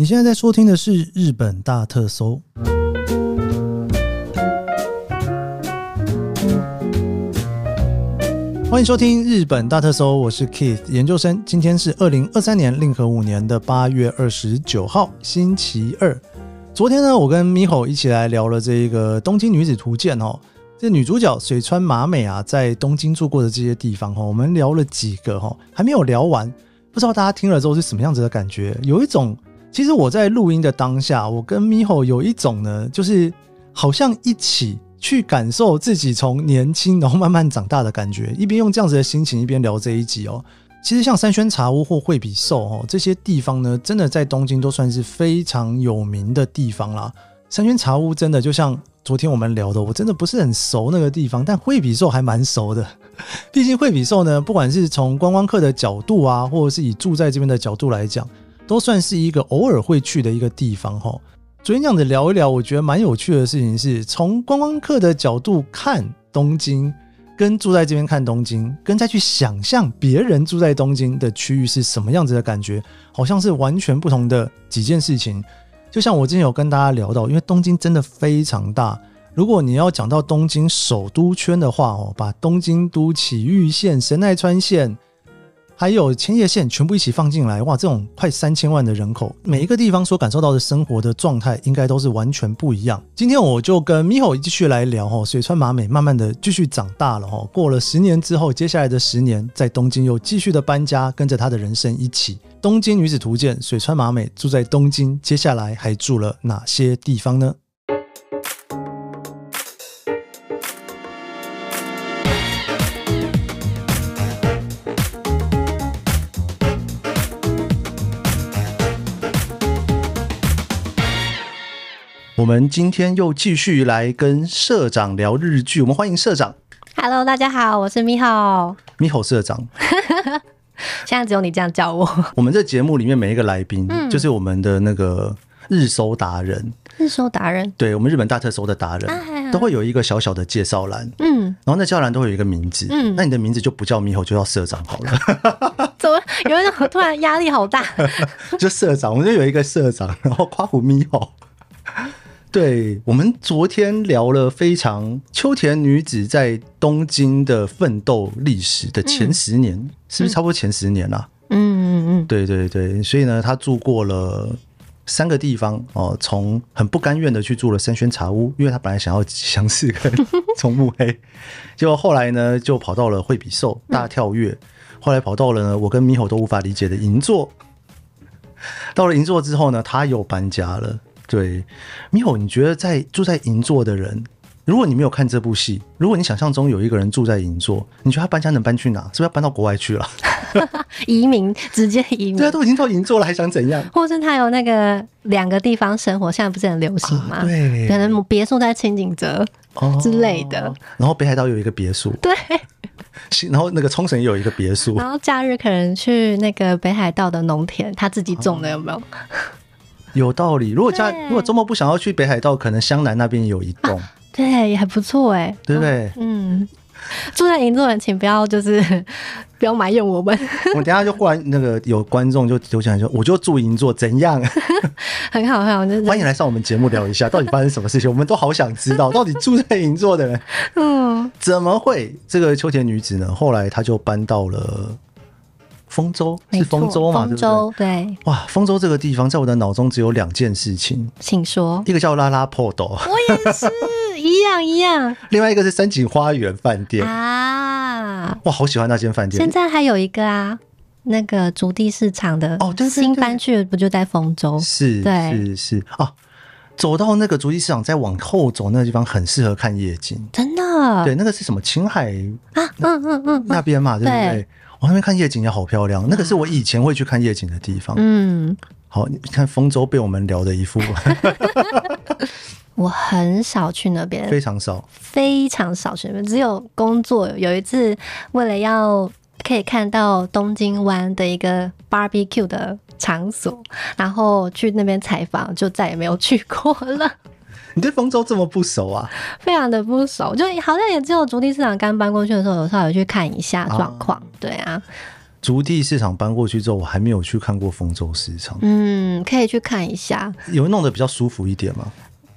你现在在收听的是《日本大特搜》，欢迎收听《日本大特搜》，我是 Keith 研究生。今天是二零二三年令和五年的八月二十九号，星期二。昨天呢，我跟 Miho 一起来聊了这个《东京女子图鉴》哦。这女主角水川麻美啊，在东京住过的这些地方哈，我们聊了几个哈，还没有聊完，不知道大家听了之后是什么样子的感觉？有一种，其实我在录音的当下，我跟咪吼有一种呢，就是好像一起去感受自己从年轻然后慢慢长大的感觉，一边用这样子的心情一边聊这一集哦。其实像三轩茶屋或惠比寿哦这些地方呢，真的在东京都算是非常有名的地方啦。三轩茶屋真的就像。昨天我们聊的，我真的不是很熟那个地方，但惠比寿还蛮熟的。毕竟惠比寿呢，不管是从观光客的角度啊，或者是以住在这边的角度来讲，都算是一个偶尔会去的一个地方哈。昨天这样子聊一聊，我觉得蛮有趣的事情是，从观光客的角度看东京，跟住在这边看东京，跟再去想象别人住在东京的区域是什么样子的感觉，好像是完全不同的几件事情。就像我之前有跟大家聊到，因为东京真的非常大。如果你要讲到东京首都圈的话哦，把东京都、埼玉县、神奈川县，还有千叶县全部一起放进来，哇，这种快三千万的人口，每一个地方所感受到的生活的状态，应该都是完全不一样。今天我就跟咪吼继续来聊哦，水川麻美慢慢的继续长大了哦，过了十年之后，接下来的十年在东京又继续的搬家，跟着他的人生一起。东京女子图鉴，水川麻美住在东京，接下来还住了哪些地方呢？我们今天又继续来跟社长聊日剧，我们欢迎社长。Hello，大家好，我是咪吼，咪吼社长。现在只有你这样叫我。我们这节目里面每一个来宾，就是我们的那个日搜达人。日搜达人，对我们日本大特搜的达人，都会有一个小小的介绍栏。嗯，然后那介绍栏都会有一个名字。嗯，那你的名字就不叫猕猴，就叫社长好了。怎么有一种突然压力好大？就社长，我们就有一个社长，然后夸虎猕猴。对我们昨天聊了非常秋田女子在东京的奋斗历史的前十年，是不是差不多前十年啊？嗯嗯嗯，对对对，所以呢，她住过了三个地方哦，从很不甘愿的去住了三轩茶屋，因为她本来想要相似跟从木黑，结果后来呢就跑到了惠比寿大跳跃，后来跑到了呢我跟猕猴都无法理解的银座，到了银座之后呢，他又搬家了。对，米吼，你觉得在住在银座的人，如果你没有看这部戏，如果你想象中有一个人住在银座，你觉得他搬家能搬去哪？是不是要搬到国外去了？移民，直接移民。对啊，都已经到银座了，还想怎样？或是他有那个两个地方生活，现在不是很流行吗？对，可能别墅在清景泽之类的。然后北海道有一个别墅，对。然后那个冲绳也有一个别墅。然后假日可能去那个北海道的农田，他自己种的，有没有？有道理。如果家如果周末不想要去北海道，可能湘南那边有一栋，对，也还不错哎，对不对？嗯，住在银座人，请不要就是 不要埋怨我们。我等下就忽然那个有观众就就想说，我就住银座，怎样？很好很好，就是欢迎来上我们节目聊一下，到底发生什么事情？我们都好想知道，到底住在银座的人，嗯，怎么会这个秋田女子呢？后来她就搬到了。丰州是丰州嘛？丰州对。哇，丰州这个地方在我的脑中只有两件事情，请说。一个叫拉拉破斗，我也是一样一样。另外一个是三井花园饭店啊，哇，好喜欢那间饭店。现在还有一个啊，那个竹地市场的哦，新搬去的不就在丰州？是，对，是是啊。走到那个竹地市场，再往后走那个地方很适合看夜景，真的。对，那个是什么？青海啊，嗯嗯嗯，那边嘛，对不对？我那边看夜景也好漂亮，那个是我以前会去看夜景的地方。嗯，好，你看丰州被我们聊的一副。我很少去那边，非常少，非常少去那边，只有工作。有一次，为了要可以看到东京湾的一个 barbecue 的场所，然后去那边采访，就再也没有去过了。你对丰州这么不熟啊？非常的不熟，就好像也只有竹地市场刚搬过去的时候，有稍微去看一下状况。对啊，竹地市场搬过去之后，我还没有去看过丰州市场，嗯，可以去看一下。有弄得比较舒服一点吗？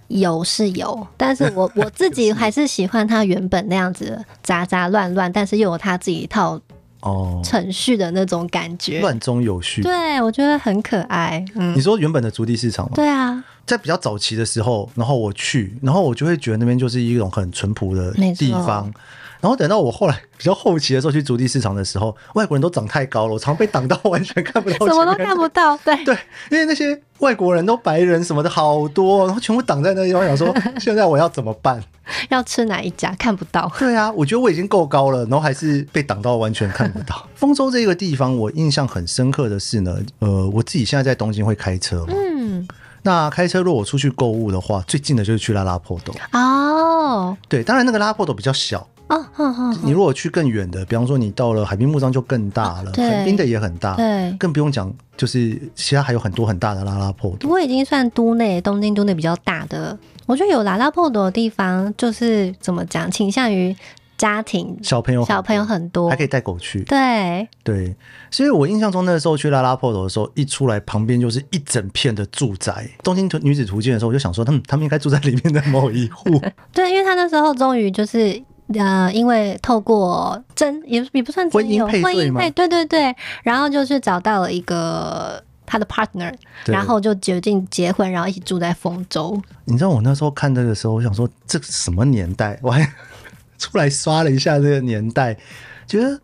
有是有，但是我我自己 还是喜欢它原本那样子杂杂乱乱，但是又有它自己一套哦，程序的那种感觉。乱中有序。对，我觉得很可爱。嗯你，说原本的竹地市场吗？对啊，在比较早期的时候，然后我去，然后我就会觉得那边就是一种很淳朴的地方。然后等到我后来比较后期的时候去足地市场的时候，外国人都长太高了，我常被挡到完全看不到，什么都看不。到。对，对，因为那些外国人都白人什么的好多，然后全部挡在那地方，想说现在我要怎么办？要吃哪一家看不到。对啊，我觉得我已经够高了，然后还是被挡到完全看不到。丰州这个地方，我印象很深刻的是呢，呃，我自己现在在东京会开车嘛，嗯，那开车如果我出去购物的话，最近的就是去拉拉破斗。哦，对，当然那个拉拉破斗比较小，哦，你如果去更远的，比方说你到了海滨木章就更大了，对横滨的也很大，对。更不用讲，就是其他还有很多很大的拉拉破斗。不过已经算都内东京都内比较大的，我觉得有拉拉破斗的地方，就是怎么讲，倾向于家庭小朋友小朋友很多还，可以带狗去，对，对，所以我印象中那个时候去拉拉破头的时候，一出来旁边就是一整片的住宅。东京女子图鉴的时候，我就想说，他们他们应该住在里面的某一户。对，因为他那时候终于就是。呃，因为透过真也也不算婚姻配对吗配，对对对，然后就是找到了一个他的 partner，然后就决定结婚，然后一起住在丰州。你知道我那时候看这个时候，我想说这是什么年代？我还出来刷了一下这个年代，觉得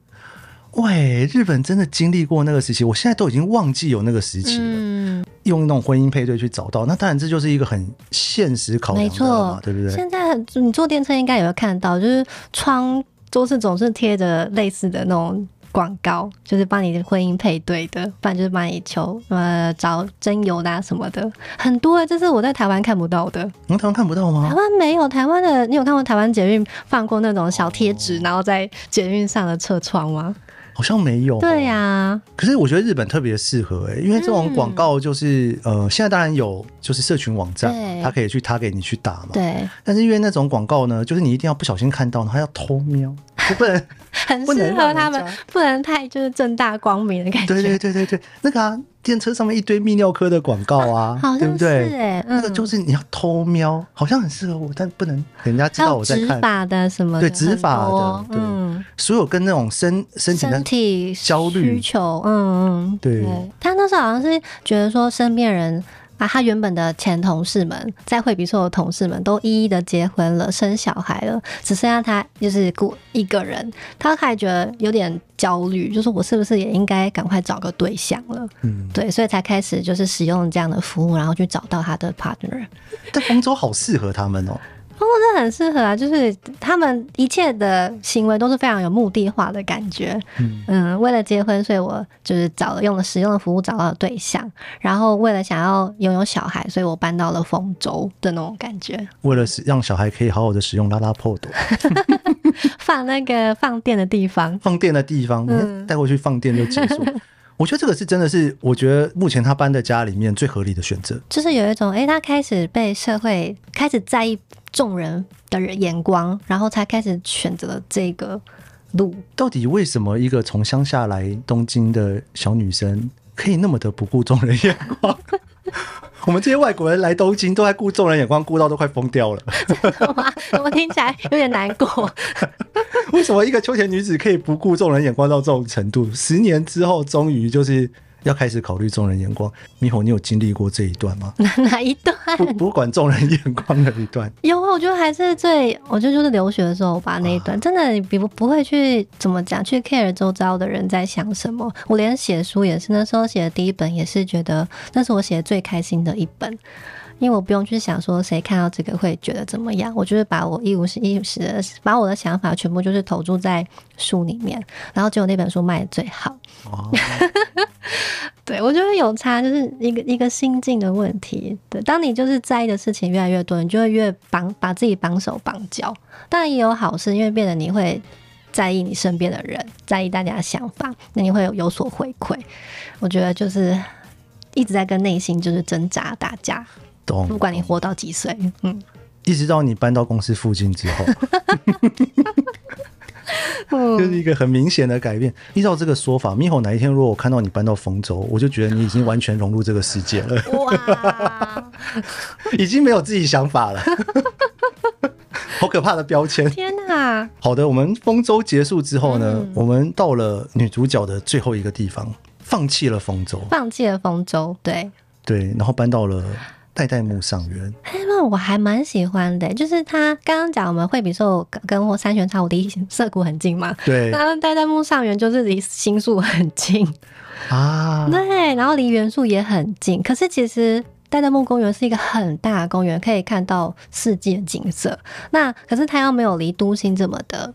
喂，日本真的经历过那个时期，我现在都已经忘记有那个时期了。嗯，用那种婚姻配对去找到，那当然这就是一个很现实考量没错，，对不对？现在你坐电车应该也会看到，就是窗都是总是贴着类似的那种广告，就是帮你的婚姻配对的，不然就是帮你求呃找真友啦、啊、什么的，很多啊，这是我在台湾看不到的。台湾看不到吗台吗？湾没有，台湾的你有看过台湾捷运放过那种小贴纸，然后在捷运上的车窗吗？好像没有。对、呀、可是我觉得日本特别适合哎、因为这种广告就是、呃，现在当然有就是社群网站，对它可以去他给你去打嘛。。对，但是因为那种广告呢，就是你一定要不小心看到，然后还要偷瞄，就不能。很适合他们，不能太就是正大光明的感觉。对对对对对，那个啊，电车上面一堆泌尿科的广告啊，好像是对不对？哎、那个嗯就是你要偷瞄，好像很适合我，但不能人家知道我在看。执法的什么的，对执法的对嗯，所有跟那种身身体的身体焦虑需求，嗯嗯，对他那时候好像是觉得说身边人。啊，他原本的前同事们，在惠比寿的同事们都一一的结婚了，生小孩了，只剩下他就是孤一个人，他还觉得有点焦虑，就是我是不是也应该赶快找个对象了？嗯，对，所以才开始就是使用这样的服务，然后去找到他的 partner。但丰州好适合他们哦。真的很适合啊，就是他们一切的行为都是非常有目的化的感觉。嗯嗯，为了结婚，所以我就是找了用了使用的服务找到了对象，然后为了想要拥有小孩，所以我搬到了丰州的那种感觉，为了使让小孩可以好好的使用拉拉 pod 放那个放电的地方。放电的地方，嗯带过去放电就结束。我觉得这个是真的是，我觉得目前他搬的家里面最合理的选择。就是有一种，诶，他开始被社会开始在意众人的眼光，然后才开始选择了这个路。到底为什么一个从乡下来东京的小女生可以那么的不顾众人眼光？我们这些外国人来东京都在顾众人眼光，顾到都快疯掉了。哇，我听起来有点难过。为什么一个秋田女子可以不顾众人眼光到这种程度？十年之后，终于就是要开始考虑众人眼光。米吼，你有经历过这一段吗？哪哪一段？不不管众人眼光的一段，有啊，我觉得还是最，我觉得就是留学的时候吧，那一段、真的你不不会去怎么讲，去 care 周遭的人在想什么。我连写书也是，那时候写的第一本也是觉得那是我写的最开心的一本。因为我不用去想说谁看到这个会觉得怎么样，我就是把我一无是一十的把我的想法全部就是投注在书里面，然后结果那本书卖的最好。哦，对，我觉得有差，就是一个一个心境的问题。对，当你就是在意的事情越来越多，你就会越绑把自己绑手绑脚。当然也有好事，因为变得你会在意你身边的人，在意大家的想法，那你会有有所回馈。我觉得就是一直在跟内心就是挣扎打架，懂。不管你活到几岁，嗯，一直到你搬到公司附近之后，就是一个很明显的改变。依照这个说法，咪吼哪一天如果我看到你搬到丰州，我就觉得你已经完全融入这个世界了，哇，已经没有自己想法了。好可怕的标签！天哪！好的，我们丰州结束之后呢，嗯我们到了女主角的最后一个地方，放弃了丰州，放弃了丰州，对。对，然后搬到了代代木上园。哎，那我还蛮喜欢的，就是他刚刚讲我们惠比寿跟或三玄茶五离涩谷很近嘛，对然后代代木上园就是离新宿很近，啊，对，然后离元素也很近。可是其实代代木公园是一个很大的公园，可以看到世界的景色。那可是它又没有离都心这么的，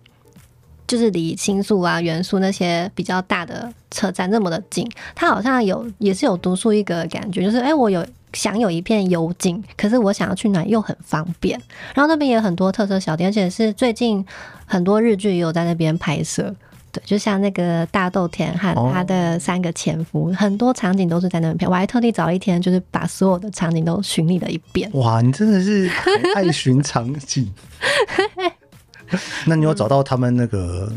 就是离新宿啊、元素那些比较大的车站那么的近。它好像有也是有独树一格的感觉，就是哎、我有。享有一片幽静，可是我想要去哪又很方便，然后那边也有很多特色小店，而且是最近很多日剧也有在那边拍摄，对，就像那个大豆田和哦他的三个前夫，很多场景都是在那边拍。我还特地找一天，就是把所有的场景都巡历了一遍。哇，你真的是 爱寻场景。那你有找到他们那个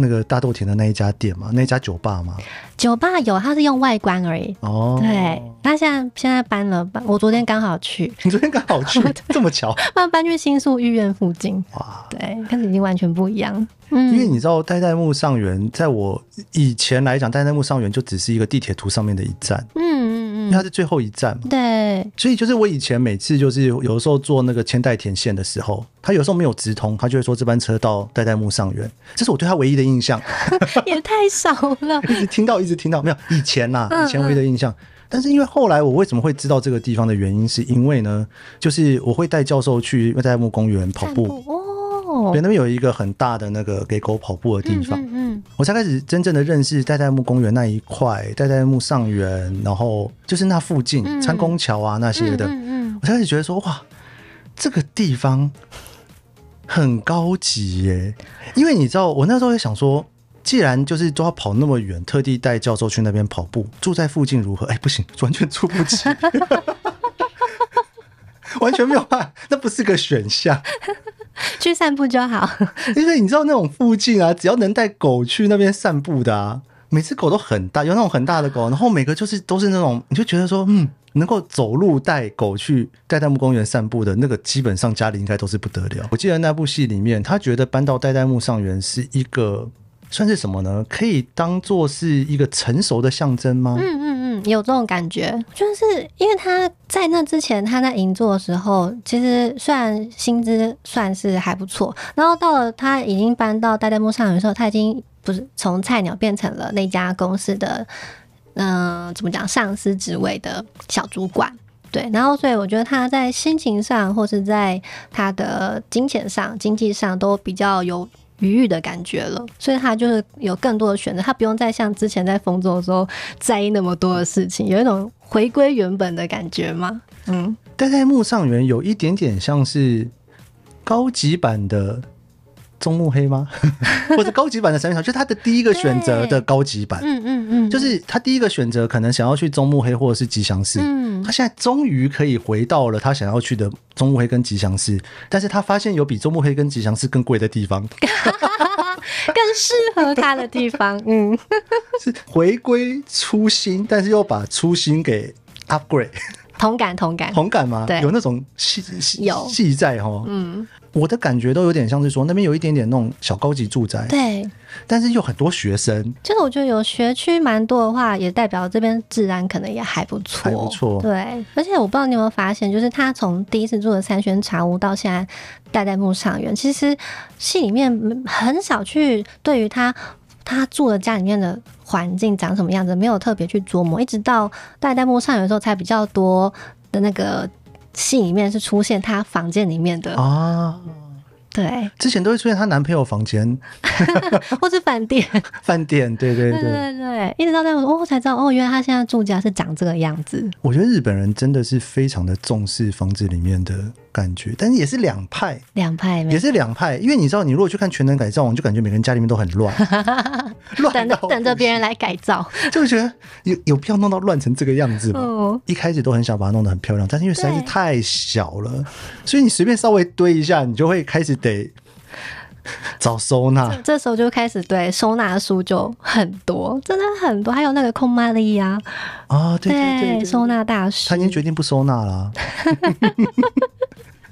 那个大豆田的那一家店吗？那一家酒吧吗？酒吧有，它是用外观而已。哦，对，那现在现在搬了，搬我昨天刚好去，你昨天刚好去，这么巧搬搬去新宿御苑附近。哇！对，可是已经完全不一样。嗯因为嗯，你知道，代代木上园，在我以前来讲，代代木上园就只是一个地铁图上面的一站，为它是最后一站嘛。对，所以就是我以前每次就是有的时候坐那个千代田线的时候，他有时候没有直通，他就会说这班车到代代木上园，这是我对他唯一的印象。也太少了。一直听到，一直听到，没有以前呐、嗯以前唯一的印象。但是因为后来我为什么会知道这个地方的原因，是因为呢，就是我会带教授去代代木公园跑步，哦对，，那边有一个很大的那个给狗跑步的地嗯方，嗯嗯，我才开始真正的认识代代木公园那一块，代代木上园，然后就是那附近嗯参公桥啊那些的，嗯嗯我才开始觉得说，哇，这个地方很高级耶。因为你知道，我那时候也想说，既然就是都要跑那么远，特地带教授去那边跑步，住在附近如何？哎，不行，完全住不起。完全没有办法，那不是个选项。嗯 去散步就好。因为你知道那种附近啊，只要能带狗去那边散步的啊，每只狗都很大，有那种很大的狗，然后每个就是都是那种，你就觉得说，嗯，能够走路带狗去代代木公园散步的那个，基本上家里应该都是不得了。我记得那部戏里面，他觉得搬到代代木上园是一个算是什么呢？可以当做是一个成熟的象征吗？嗯嗯有这种感觉，就是因为他在那之前，他在银座的时候，其实虽然薪资算是还不错，然后到了他已经搬到代代木上的时候，他已经不是从菜鸟变成了那家公司的，嗯、怎么讲，上司职位的小主管。对，然后所以我觉得他在心情上，或是在他的金钱上、经济上都比较有愉悦的感觉了，所以他就是有更多的选择，他不用再像之前在丰州的时候在意那么多的事情，有一种回归原本的感觉吗。嗯，待在木上园有一点点像是高级版的中目黑吗？或者高级版的三元桥，就是他的第一个选择的高级版。嗯嗯嗯，就是他第一个选择可能想要去中目黑或者是吉祥寺，嗯他现在终于可以回到了他想要去的中目黑跟吉祥寺，但是他发现有比中目黑跟吉祥寺更贵的地方，更适合他的地方。嗯，是回归初心，但是又把初心给 upgrade，同感同感。同感吗？对。有那种戏戏有。戏在哈。嗯，我的感觉都有点像是说那边有一点点那种小高级住宅，对，但是又很多学生，就是我觉得有学区蛮多的话，也代表这边治安可能也还不错，还不错。对，而且我不知道你有没有发现，就是他从第一次住的三轩茶屋到现在代代木上园，其实戏里面很少去对于他他住的家里面的环境长什么样子，没有特别去琢磨，一直到代代木上有的时候才比较多的那个戏里面是出现他房间里面的，啊，对，之前都会出现她男朋友房间、或是饭店。饭店，对对对对。对对，一直到那我哦才知道哦，原来他现在住家是长这个样子。我觉得日本人真的是非常的重视房子里面的感觉，但是也是两派，两派没也是两派。因为你知道，你如果去看《全能改造王》，就感觉每个人家里面都很乱，乱 等着等着别人来改造。就会觉得有有必要弄到乱成这个样子吗？哦，一开始都很想把它弄得很漂亮，但是因为实在是太小了，所以你随便稍微堆一下，你就会开始得找收纳，这时候就开始对收纳书就很多，真的很多，还有那个空玛丽呀，啊，对对对对，收纳大师，他已经决定不收纳了。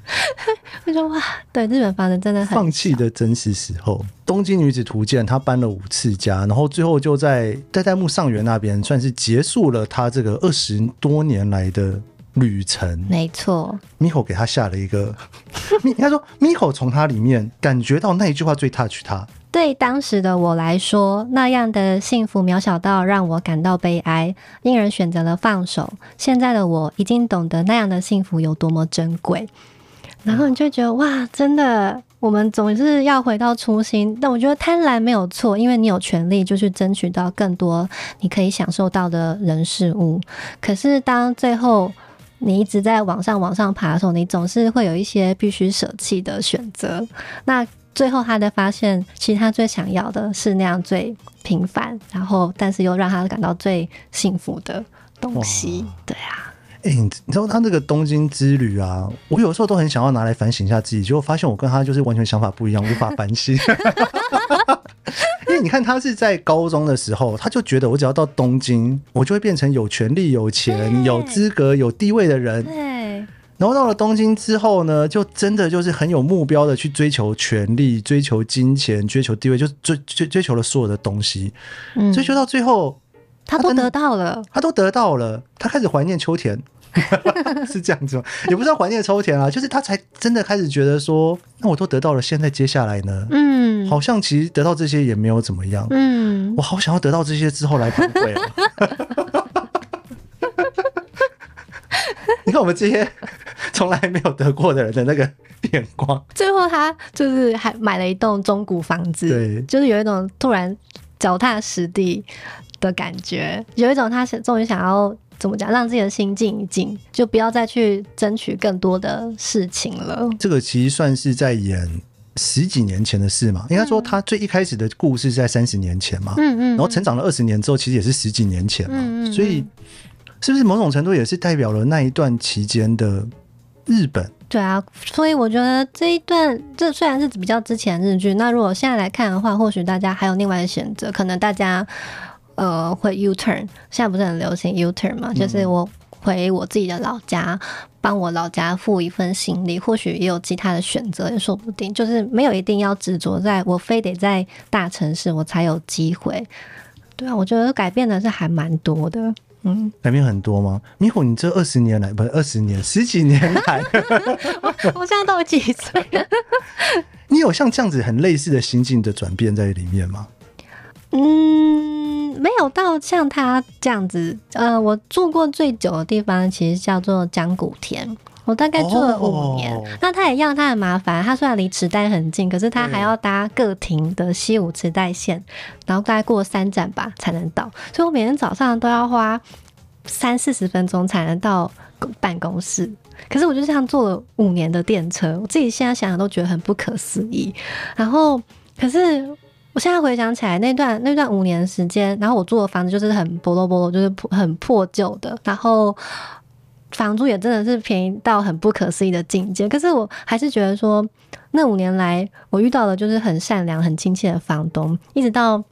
我说哇，对，日本房子真的很放弃的真实时候。东京女子图鉴，她搬了五次家，然后最后就在代代木上原那边，算是结束了她这个二十多年来的旅程。没错，Miko 给她下了一个，应该说 Miko 从她里面感觉到那一句话最 touch 他。对当时的我来说，那样的幸福渺小到让我感到悲哀，因而选择了放手。现在的我已经懂得那样的幸福有多么珍贵。然后你就觉得哇，真的，我们总是要回到初心。但我觉得贪婪没有错，因为你有权利就去争取到更多你可以享受到的人事物。可是当最后你一直在往上往上爬的时候，你总是会有一些必须舍弃的选择。那最后他的发现，其实他最想要的是那样最平凡，然后但是又让他感到最幸福的东西。对啊。哎，你知道他那个东京之旅啊，我有时候都很想要拿来反省一下自己，结果发现我跟他就是完全想法不一样，无法反省。因为你看他是在高中的时候，他就觉得我只要到东京，我就会变成有权利、有钱、有资格、有地位的人。对。然后到了东京之后呢，就真的就是很有目标的去追求权力、追求金钱、追求地位，就追追追求了所有的东西。嗯。追求到最后。他都得到了，他都得到了，他开始怀念秋田，是这样子吗？也不是怀念秋田啊，就是他才真的开始觉得说，那我都得到了，现在接下来呢？嗯，好像其实得到这些也没有怎么样。嗯，我好想要得到这些之后来反馈。你看我们这些 从来没有得过的人的那个眼光。最后他就是还买了一栋中古房子，对，就是有一种突然脚踏实地。的感觉有一种，他是终于想要怎么讲，让自己的心静一静，就不要再去争取更多的事情了。这个其实算是在演十几年前的事嘛？应该说，他最一开始的故事在三十年前嘛。嗯嗯。然后成长了二十年之后，其实也是十几年前嘛。嗯嗯。所以，是不是某种程度也是代表了那一段期间的日本？对啊，所以我觉得这一段，这虽然是比较之前日剧，那如果现在来看的话，或许大家还有另外的选择，可能大家。呃，会 U turn，现在不是很流行 U turn 嘛？就是我回我自己的老家，帮我老家付一份行李，或许也有其他的选择，也说不定。就是没有一定要执着在我非得在大城市我才有机会。对啊，我觉得改变的是还蛮多的。嗯，改变很多吗？米虎，你这二十年来，不是二十年，十几年来，我现在都有几岁？你有像这样子很类似的心境的转变在里面吗？嗯，没有到像他这样子。呃，我住过最久的地方其实叫做江古田，我大概住了五年。那他也一样，他很麻烦。他虽然离池袋很近，可是他还要搭各停的西武池袋线，然后大概过三站吧才能到。所以我每天早上都要花三四十分钟才能到办公室。可是我就这样坐了五年的电车，我自己现在想想都觉得很不可思议。然后，可是。我现在回想起来，那段那段五年时间，然后我住的房子就是很破落破落，就是很破旧的，然后房租也真的是便宜到很不可思议的境界。可是我还是觉得说，那五年来我遇到的就是很善良、很亲切的房东，一直到。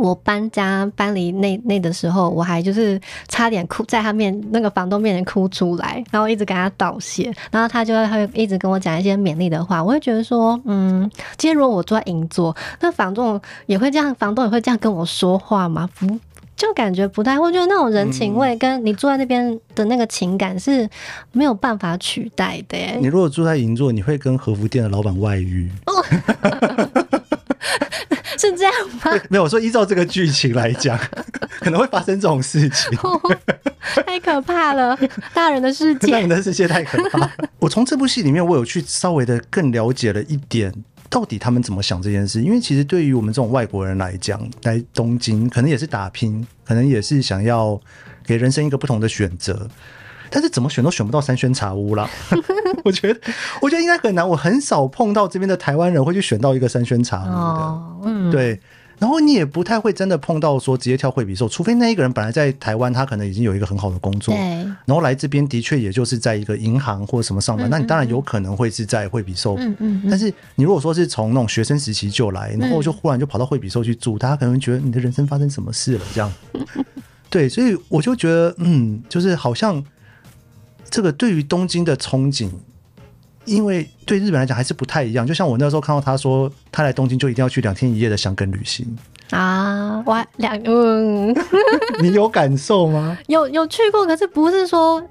我搬家搬离那那的时候，我还就是差点哭，在他面那个房东面前哭出来，然后一直跟他道谢，然后他就会一直跟我讲一些勉励的话。我会觉得说，嗯，今天如果我住在银座，那房东也会这样，房东也会这样跟我说话吗？不，就感觉不太会，就那种人情味，跟你住在那边的那个情感是没有办法取代的。你如果住在银座，你会跟和服店的老板外遇？是这样吗？没有，我说依照这个剧情来讲，可能会发生这种事情，太可怕了！大人的世界，大人的世界太可怕。我从这部戏里面，我有去稍微的更了解了一点，到底他们怎么想这件事。因为其实对于我们这种外国人来讲，来东京可能也是打拼，可能也是想要给人生一个不同的选择。但是怎么选都选不到三轩茶屋了，我觉得，我觉得应该很难。我很少碰到这边的台湾人会去选到一个三轩茶屋的，嗯，对。然后你也不太会真的碰到说直接跳惠比寿，除非那一个人本来在台湾，他可能已经有一个很好的工作，然然后来这边的确也就是在一个银行或什么上班，嗯那你当然嗯有可能会是在惠比寿。嗯嗯嗯，但是你如果说是从那种学生时期就来，然后就忽然就跑到惠比寿去住，大家可能会觉得你的人生发生什么事了这样。对，所以我就觉得，嗯，就是好像这个对于东京的憧憬，因为对日本来讲还是不太一样。就像我那时候看到他说他来东京就一定要去两天一夜的香根旅行，啊，我还两嗯你有感受吗？有有去过，可是不是说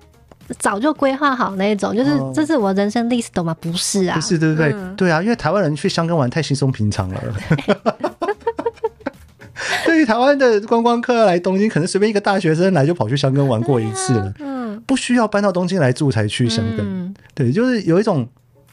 早就规划好那一种，就是哦这是我人生 list 的吗？不是啊，不是，对不对？嗯对啊，因为台湾人去香港玩太稀松平常了。对于台湾的观光客来东京，可能随便一个大学生来就跑去香港玩过一次了，嗯，不需要搬到东京来住才去生根。嗯对，就是有一种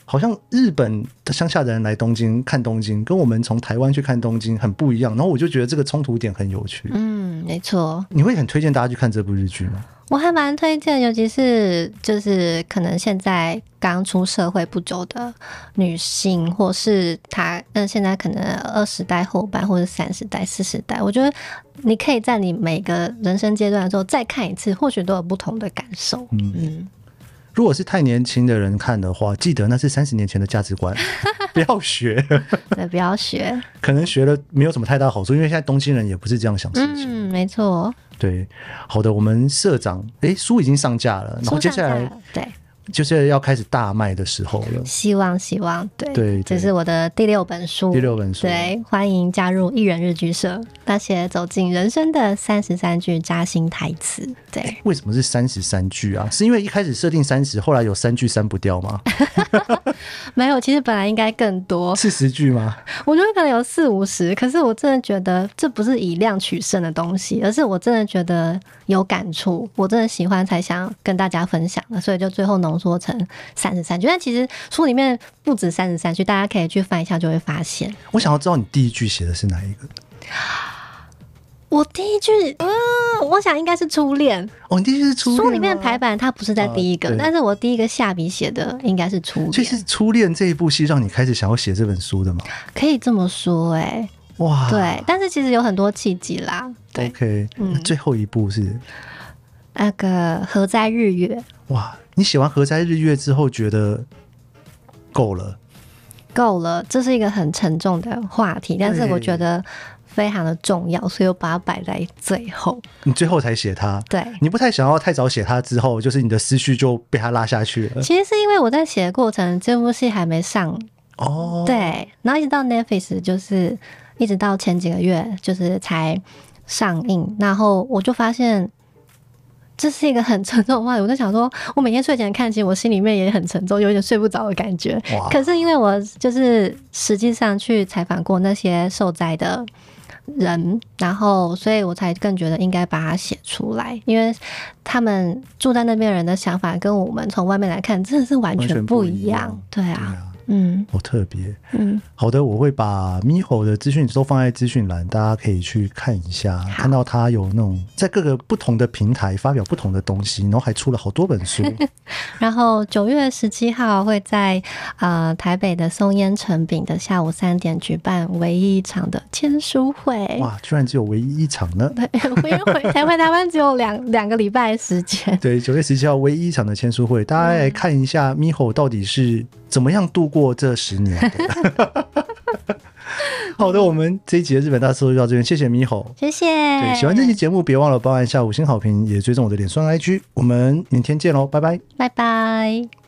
好像日本的乡下的人来东京看东京，跟我们从台湾去看东京很不一样。然后我就觉得这个冲突点很有趣。嗯，没错，你会很推荐大家去看这部日剧吗？我还蛮推荐，尤其是就是可能现在刚出社会不久的女性，或是她嗯现在可能二十代后半或者三十代、四十代，我觉得你可以在你每个人生阶段的时候再看一次，或许都有不同的感受。嗯嗯，如果是太年轻的人看的话，记得那是三十年前的价值观，不要学。对，不要学。可能学了没有什么太大好处，因为现在东京人也不是这样想事情。嗯，没错。对，好的，我们社长，哎，书已经上架了，然后接下来对，就是要开始大卖的时候了。希望希望对对对这是我的第六本书，第六本书，对，欢迎加入艺人日剧社，那些走进人生的三十三句扎心台词。对，为什么是三十三句啊？是因为一开始设定三十，后来有三句删不掉吗？没有，其实本来应该更多，四十句吗？我觉得可能有四五十，可是我真的觉得这不是以量取胜的东西，而是我真的觉得有感触，我真的喜欢才想跟大家分享的，所以就最后浓缩成三十三句。但其实书里面不止三十三句，大家可以去翻一下就会发现。我想要知道你第一句写的是哪一个？我第一句，嗯，我想应该是初恋。哦，你第一句是初恋书里面排版它不是在第一个，啊但是我第一个下笔写的应该是初恋，所以是初恋这一部戏让你开始想要写这本书的吗？可以这么说哎、哇，对，但是其实有很多契机啦。对，，OK，嗯那最后一步是那个何在日月哇，你写完《何在日月》之后觉得够了，够了，这是一个很沉重的话题，但是我觉得非常的重要，所以我把它摆在最后。你最后才写它。对。你不太想要太早写它之后，就是你的思绪就被它拉下去了。其实是因为我在写的过程，这部戏还没上，哦，，对，然后一直到 Netflix，就是一直到前几个月，就是才上映，然后我就发现这是一个很 沉重的话题。我在想说，我每天睡前看，其实我心里面也很沉重，有点睡不着的感觉。可是因为我就是实际上去采访过那些受灾的人，然后所以我才更觉得应该把它写出来，因为他们住在那边人的想法跟我们从外面来看真的是完完全全不不一样对啊，嗯好特别。嗯，好的，我会把 Miho 的资讯都放在资讯栏，大家可以去看一下，看到他有那种在各个不同的平台发表不同的东西，然后还出了好多本书。然后九月十七号会在呃台北的松烟成饼的下午三点举办唯一一场的签书会。哇，居然只有唯一一场呢！对，因为回台回台湾只有两两个礼拜时间。对，九月十七号唯一一场的签书会，大家来看一下 Miho 到底是怎么样度过这十年的。好的，我们这一集的日本大搜就到这边，谢谢 Miho。谢谢。对，喜欢这期节目，别忘了帮按下五星好评，也追踪我的脸书 IG。我们明天见喽，拜拜。拜拜。